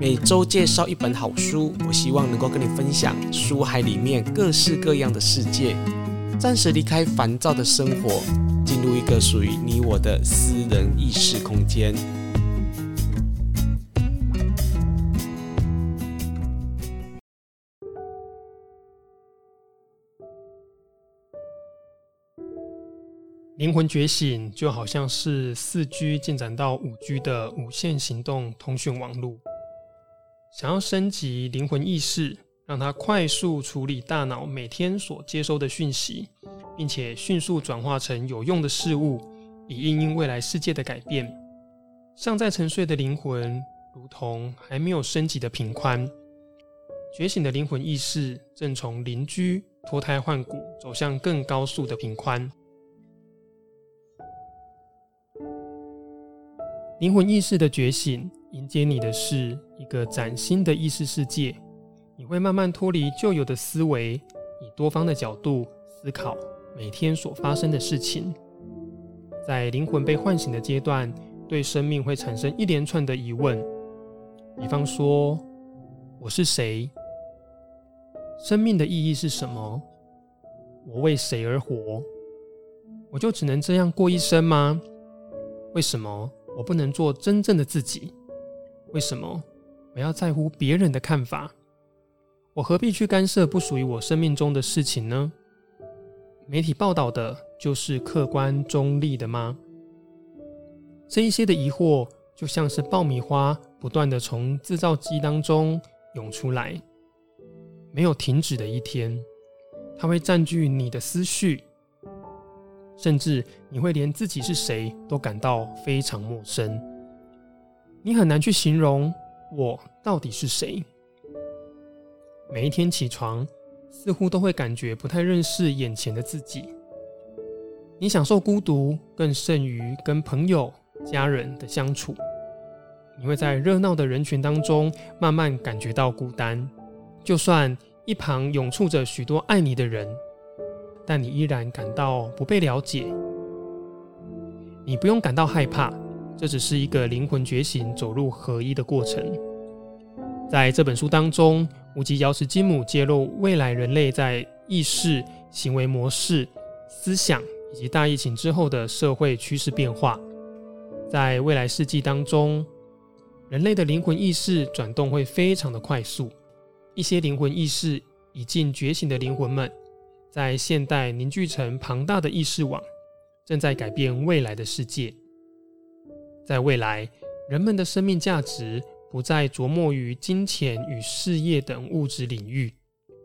每周介绍一本好书，我希望能够跟你分享书海里面各式各样的世界，暂时离开烦躁的生活，进入一个属于你我的私人意识空间。灵魂觉醒就好像是四 G 进展到五 G 的无线行动通讯网络。想要升级灵魂意识，让它快速处理大脑每天所接收的讯息，并且迅速转化成有用的事物，以应应未来世界的改变。尚在沉睡的灵魂，如同还没有升级的频宽；觉醒的灵魂意识，正从邻居脱胎换骨，走向更高速的频宽。灵魂意识的觉醒。迎接你的是一个崭新的意识世界，你会慢慢脱离旧有的思维，以多方的角度思考每天所发生的事情。在灵魂被唤醒的阶段，对生命会产生一连串的疑问，比方说：我是谁？生命的意义是什么？我为谁而活？我就只能这样过一生吗？为什么我不能做真正的自己？为什么我要在乎别人的看法？我何必去干涉不属于我生命中的事情呢？媒体报道的就是客观中立的吗？这一些的疑惑就像是爆米花不断的从制造机当中涌出来，没有停止的一天。它会占据你的思绪，甚至你会连自己是谁都感到非常陌生。你很难去形容我到底是谁。每一天起床，似乎都会感觉不太认识眼前的自己。你享受孤独，更甚于跟朋友、家人的相处。你会在热闹的人群当中，慢慢感觉到孤单。就算一旁涌簇着许多爱你的人，但你依然感到不被了解。你不用感到害怕。这只是一个灵魂觉醒、走入合一的过程。在这本书当中，无极瑶池金母揭露未来人类在意识、行为模式、思想以及大疫情之后的社会趋势变化。在未来世纪当中，人类的灵魂意识转动会非常的快速。一些灵魂意识已经觉醒的灵魂们，在现代凝聚成庞大的意识网，正在改变未来的世界。在未来，人们的生命价值不再琢磨于金钱与事业等物质领域，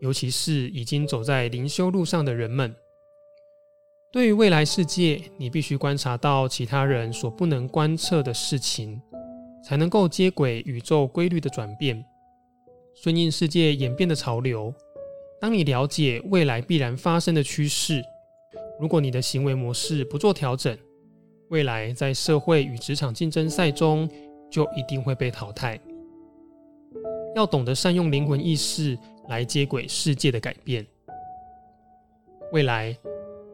尤其是已经走在灵修路上的人们。对于未来世界，你必须观察到其他人所不能观测的事情，才能够接轨宇宙规律的转变，顺应世界演变的潮流。当你了解未来必然发生的趋势，如果你的行为模式不做调整，未来在社会与职场竞争赛中，就一定会被淘汰。要懂得善用灵魂意识来接轨世界的改变。未来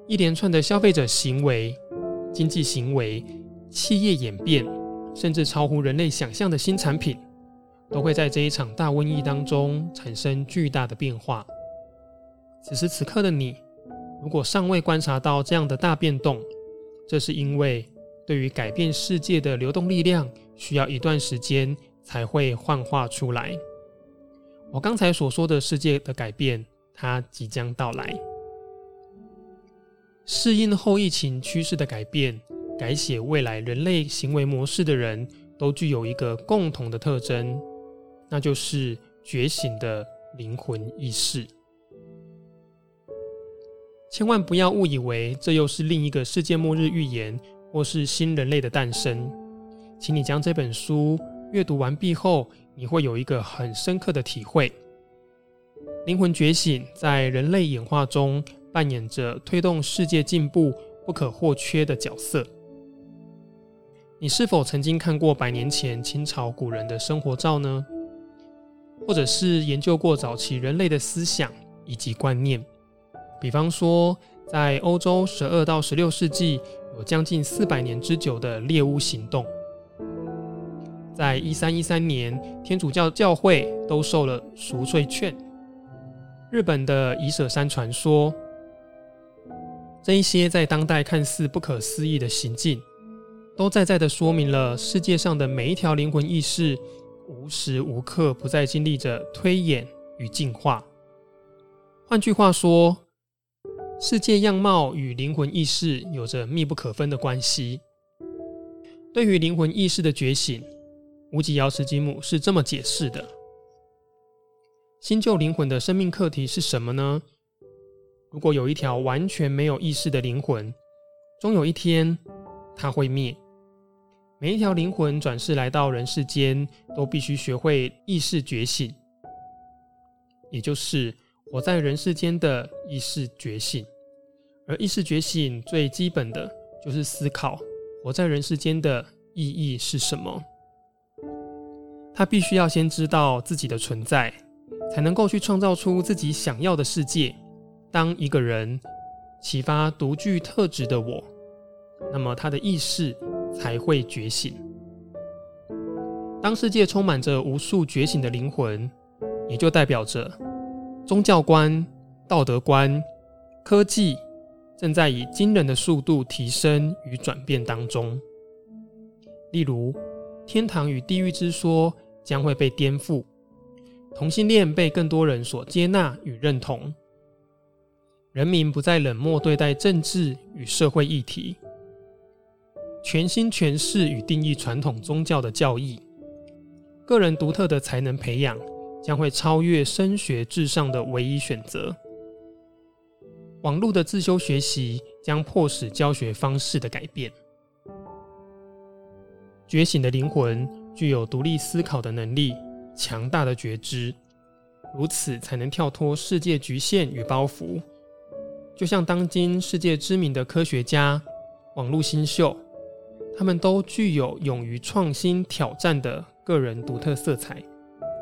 一连串的消费者行为、经济行为、企业演变，甚至超乎人类想象的新产品，都会在这一场大瘟疫当中产生巨大的变化。此时此刻的你，如果尚未观察到这样的大变动，这是因为，对于改变世界的流动力量，需要一段时间才会幻化出来。我刚才所说的世界的改变，它即将到来。适应后疫情趋势的改变，改写未来人类行为模式的人，都具有一个共同的特征，那就是觉醒的灵魂意识。千万不要误以为这又是另一个世界末日预言，或是新人类的诞生。请你将这本书阅读完毕后，你会有一个很深刻的体会：灵魂觉醒在人类演化中扮演着推动世界进步不可或缺的角色。你是否曾经看过百年前清朝古人的生活照呢？或者是研究过早期人类的思想以及观念？比方说，在欧洲十二到十六世纪，有将近四百年之久的猎巫行动。在一三一三年，天主教教会兜售了赎罪券。日本的伊舍山传说，这一些在当代看似不可思议的行径，都在在的说明了世界上的每一条灵魂意识，无时无刻不在经历着推演与进化。换句话说，世界样貌与灵魂意识有着密不可分的关系。对于灵魂意识的觉醒，无极瑶池金母是这么解释的：新旧灵魂的生命课题是什么呢？如果有一条完全没有意识的灵魂，终有一天它会灭。每一条灵魂转世来到人世间，都必须学会意识觉醒，也就是。活在人世间的意识觉醒，而意识觉醒最基本的就是思考活在人世间的意义是什么。他必须要先知道自己的存在，才能够去创造出自己想要的世界。当一个人启发独具特质的我，那么他的意识才会觉醒。当世界充满着无数觉醒的灵魂，也就代表着。宗教观、道德观、科技正在以惊人的速度提升与转变当中。例如，天堂与地狱之说将会被颠覆，同性恋被更多人所接纳与认同，人民不再冷漠对待政治与社会议题，全新诠释与定义传统宗教的教义，个人独特的才能培养。将会超越升学至上的唯一选择。网络的自修学习将迫使教学方式的改变。觉醒的灵魂具有独立思考的能力，强大的觉知，如此才能跳脱世界局限与包袱。就像当今世界知名的科学家、网络新秀，他们都具有勇于创新挑战的个人独特色彩。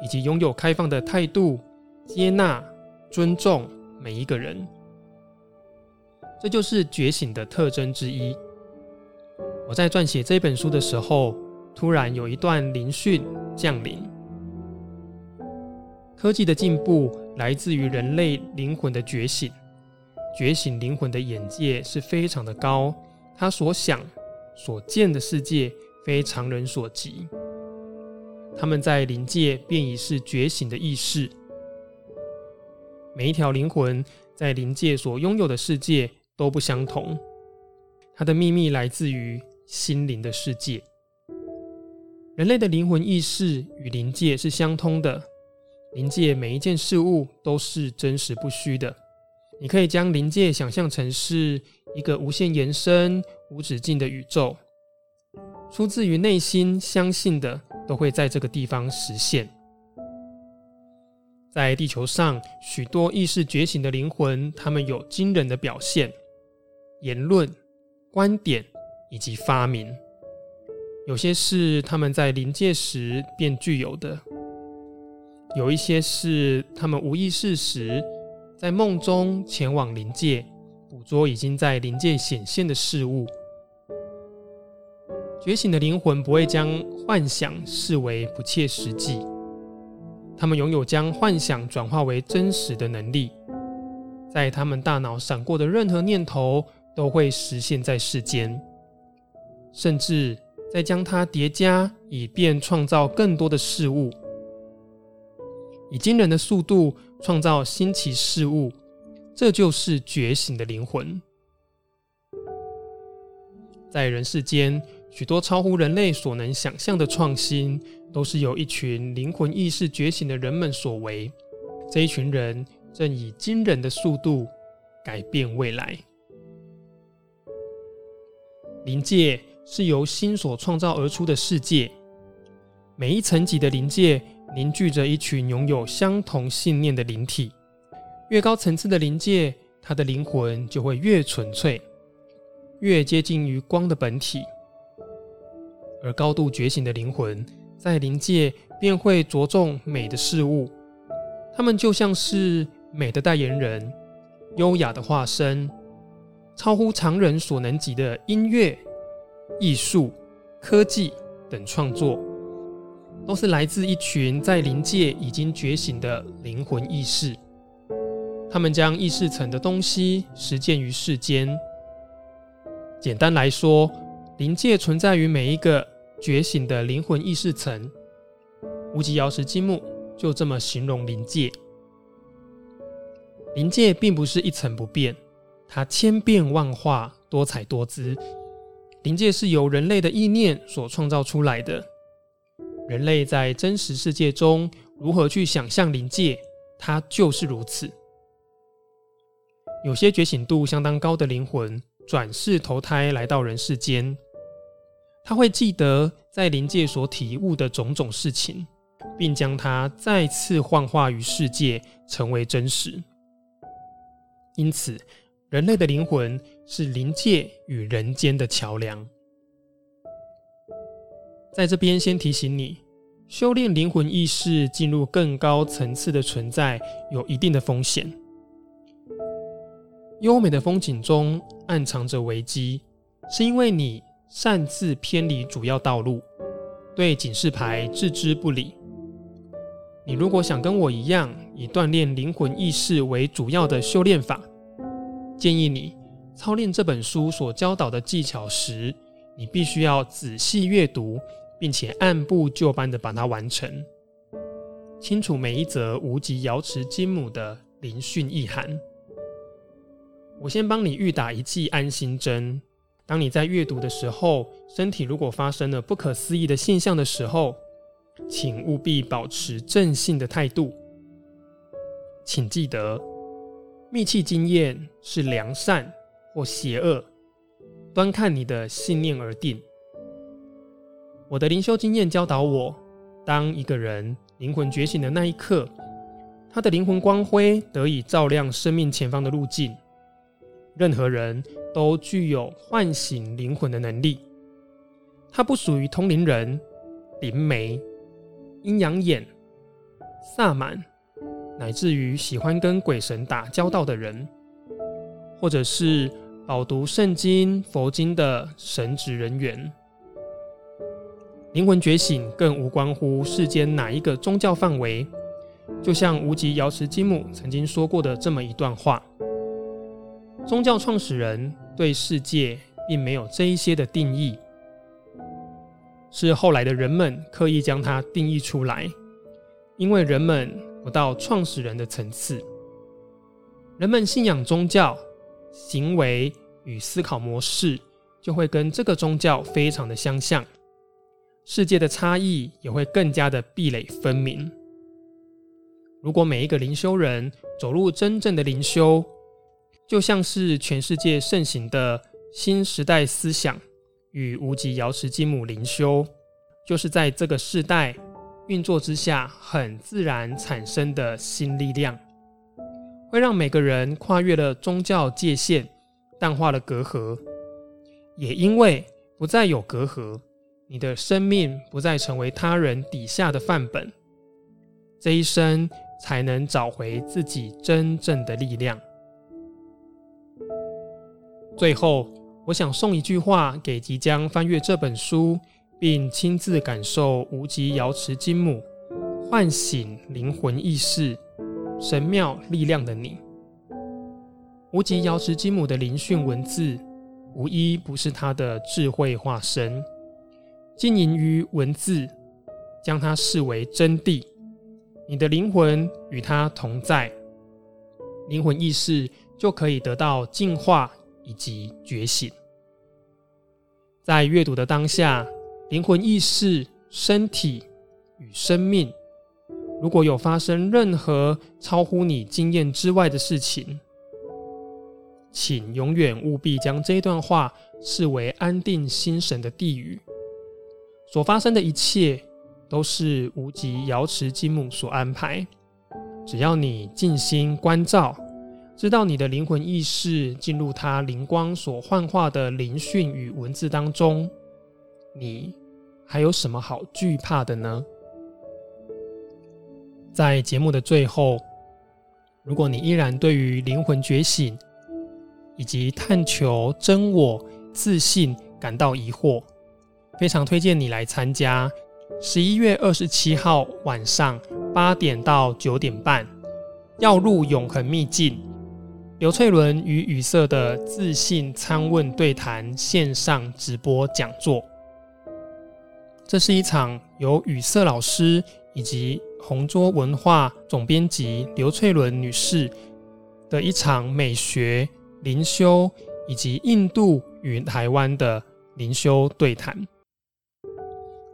以及拥有开放的态度，接纳、尊重每一个人，这就是觉醒的特征之一。我在撰写这本书的时候，突然有一段灵讯降临。科技的进步来自于人类灵魂的觉醒，觉醒灵魂的眼界是非常的高，他所想、所见的世界非常人所及。他们在灵界便已是觉醒的意识。每一条灵魂在灵界所拥有的世界都不相同，它的秘密来自于心灵的世界。人类的灵魂意识与灵界是相通的，灵界每一件事物都是真实不虚的。你可以将灵界想象成是一个无限延伸、无止境的宇宙，出自于内心相信的。都会在这个地方实现。在地球上，许多意识觉醒的灵魂，他们有惊人的表现、言论、观点以及发明。有些是他们在临界时便具有的，有一些是他们无意识时在梦中前往临界，捕捉已经在临界显现的事物。觉醒的灵魂不会将幻想视为不切实际，他们拥有将幻想转化为真实的能力，在他们大脑闪过的任何念头都会实现在世间，甚至再将它叠加，以便创造更多的事物，以惊人的速度创造新奇事物，这就是觉醒的灵魂，在人世间。许多超乎人类所能想象的创新，都是由一群灵魂意识觉醒的人们所为。这一群人正以惊人的速度改变未来。灵界是由心所创造而出的世界，每一层级的灵界凝聚着一群拥有相同信念的灵体。越高层次的灵界，它的灵魂就会越纯粹，越接近于光的本体。而高度觉醒的灵魂，在灵界便会着重美的事物，他们就像是美的代言人，优雅的化身，超乎常人所能及的音乐、艺术、科技等创作，都是来自一群在灵界已经觉醒的灵魂意识。他们将意识层的东西实践于世间。简单来说，灵界存在于每一个觉醒的灵魂意识层。无极瑶池金木就这么形容灵界。灵界并不是一成不变，它千变万化，多彩多姿。灵界是由人类的意念所创造出来的。人类在真实世界中如何去想象灵界，它就是如此。有些觉醒度相当高的灵魂转世投胎来到人世间，他会记得在灵界所体悟的种种事情，并将它再次幻化于世界，成为真实。因此，人类的灵魂是灵界与人间的桥梁。在这边先提醒你，修炼灵魂意识进入更高层次的存在，有一定的风险。优美的风景中暗藏着危机，是因为你擅自偏离主要道路，对警示牌置之不理。你如果想跟我一样，以锻炼灵魂意识为主要的修炼法，建议你操练这本书所教导的技巧时，你必须要仔细阅读，并且按部就班的把它完成，清楚每一则无极瑶池金母的灵讯意涵。我先帮你预打一剂安心针。当你在阅读的时候，身体如果发生了不可思议的现象的时候，请务必保持正信的态度。请记得，密契经验是良善或邪恶，端看你的信念而定。我的灵修经验教导我，当一个人灵魂觉醒的那一刻，他的灵魂光辉得以照亮生命前方的路径。任何人都具有唤醒灵魂的能力，它不属于通灵人、灵媒、阴阳眼、萨满，乃至于喜欢跟鬼神打交道的人，或者是饱读圣经、佛经的神职人员。灵魂觉醒更无关乎世间哪一个宗教范围，就像无极瑶池金母曾经说过的这么一段话。宗教创始人对世界并没有这一些的定义，是后来的人们刻意将它定义出来，因为人们不到创始人的层次。人们信仰宗教，行为与思考模式就会跟这个宗教非常的相像，世界的差异也会更加的壁垒分明。如果每一个灵修人走入真正的灵修，就像是全世界盛行的新时代思想与无极瑶池金母灵修，就是在这个世代运作之下很自然产生的新力量，会让每个人跨越了宗教界限，淡化了隔阂。也因为不再有隔阂，你的生命不再成为他人底下的范本，这一生才能找回自己真正的力量。最后，我想送一句话给即将翻阅这本书，并亲自感受无极瑶池金母唤醒灵魂意识、神妙力量的你。无极瑶池金母的灵讯文字，无一不是他的智慧化身。经营于文字，将它视为真谛。你的灵魂与它同在，灵魂意识就可以得到净化。以及觉醒，在阅读的当下，灵魂意识、身体与生命，如果有发生任何超乎你经验之外的事情，请永远务必将这段话视为安定心神的地语。所发生的一切都是无极瑶池金母所安排，只要你静心关照。知道你的灵魂意识进入它灵光所幻化的灵讯与文字当中，你还有什么好惧怕的呢？在节目的最后，如果你依然对于灵魂觉醒以及探求真我自信感到疑惑，非常推荐你来参加十一月二十七号晚上八点到九点半，要入永恒秘境。刘翠伦与语塞的自信参问对谈线上直播讲座。这是一场由语塞老师以及红桌文化总编辑刘翠伦女士的一场美学、灵修以及印度与台湾的灵修对谈。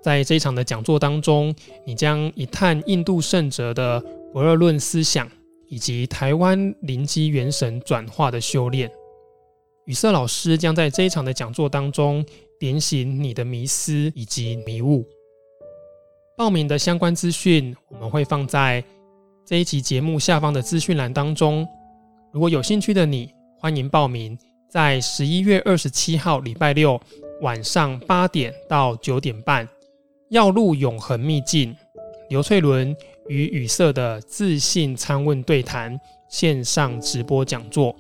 在这一场的讲座当中，你将一探印度圣哲的不二论思想。以及台湾灵机元神转化的修炼，语塞老师将在这一场的讲座当中点醒你的迷思以及迷雾。报名的相关资讯我们会放在这一集节目下方的资讯栏当中。如果有兴趣的你，欢迎报名，在十一月二十七号礼拜六晚上八点到九点半，要入永恒秘境。刘粹伦与语塞的自信参问对谈线上直播讲座。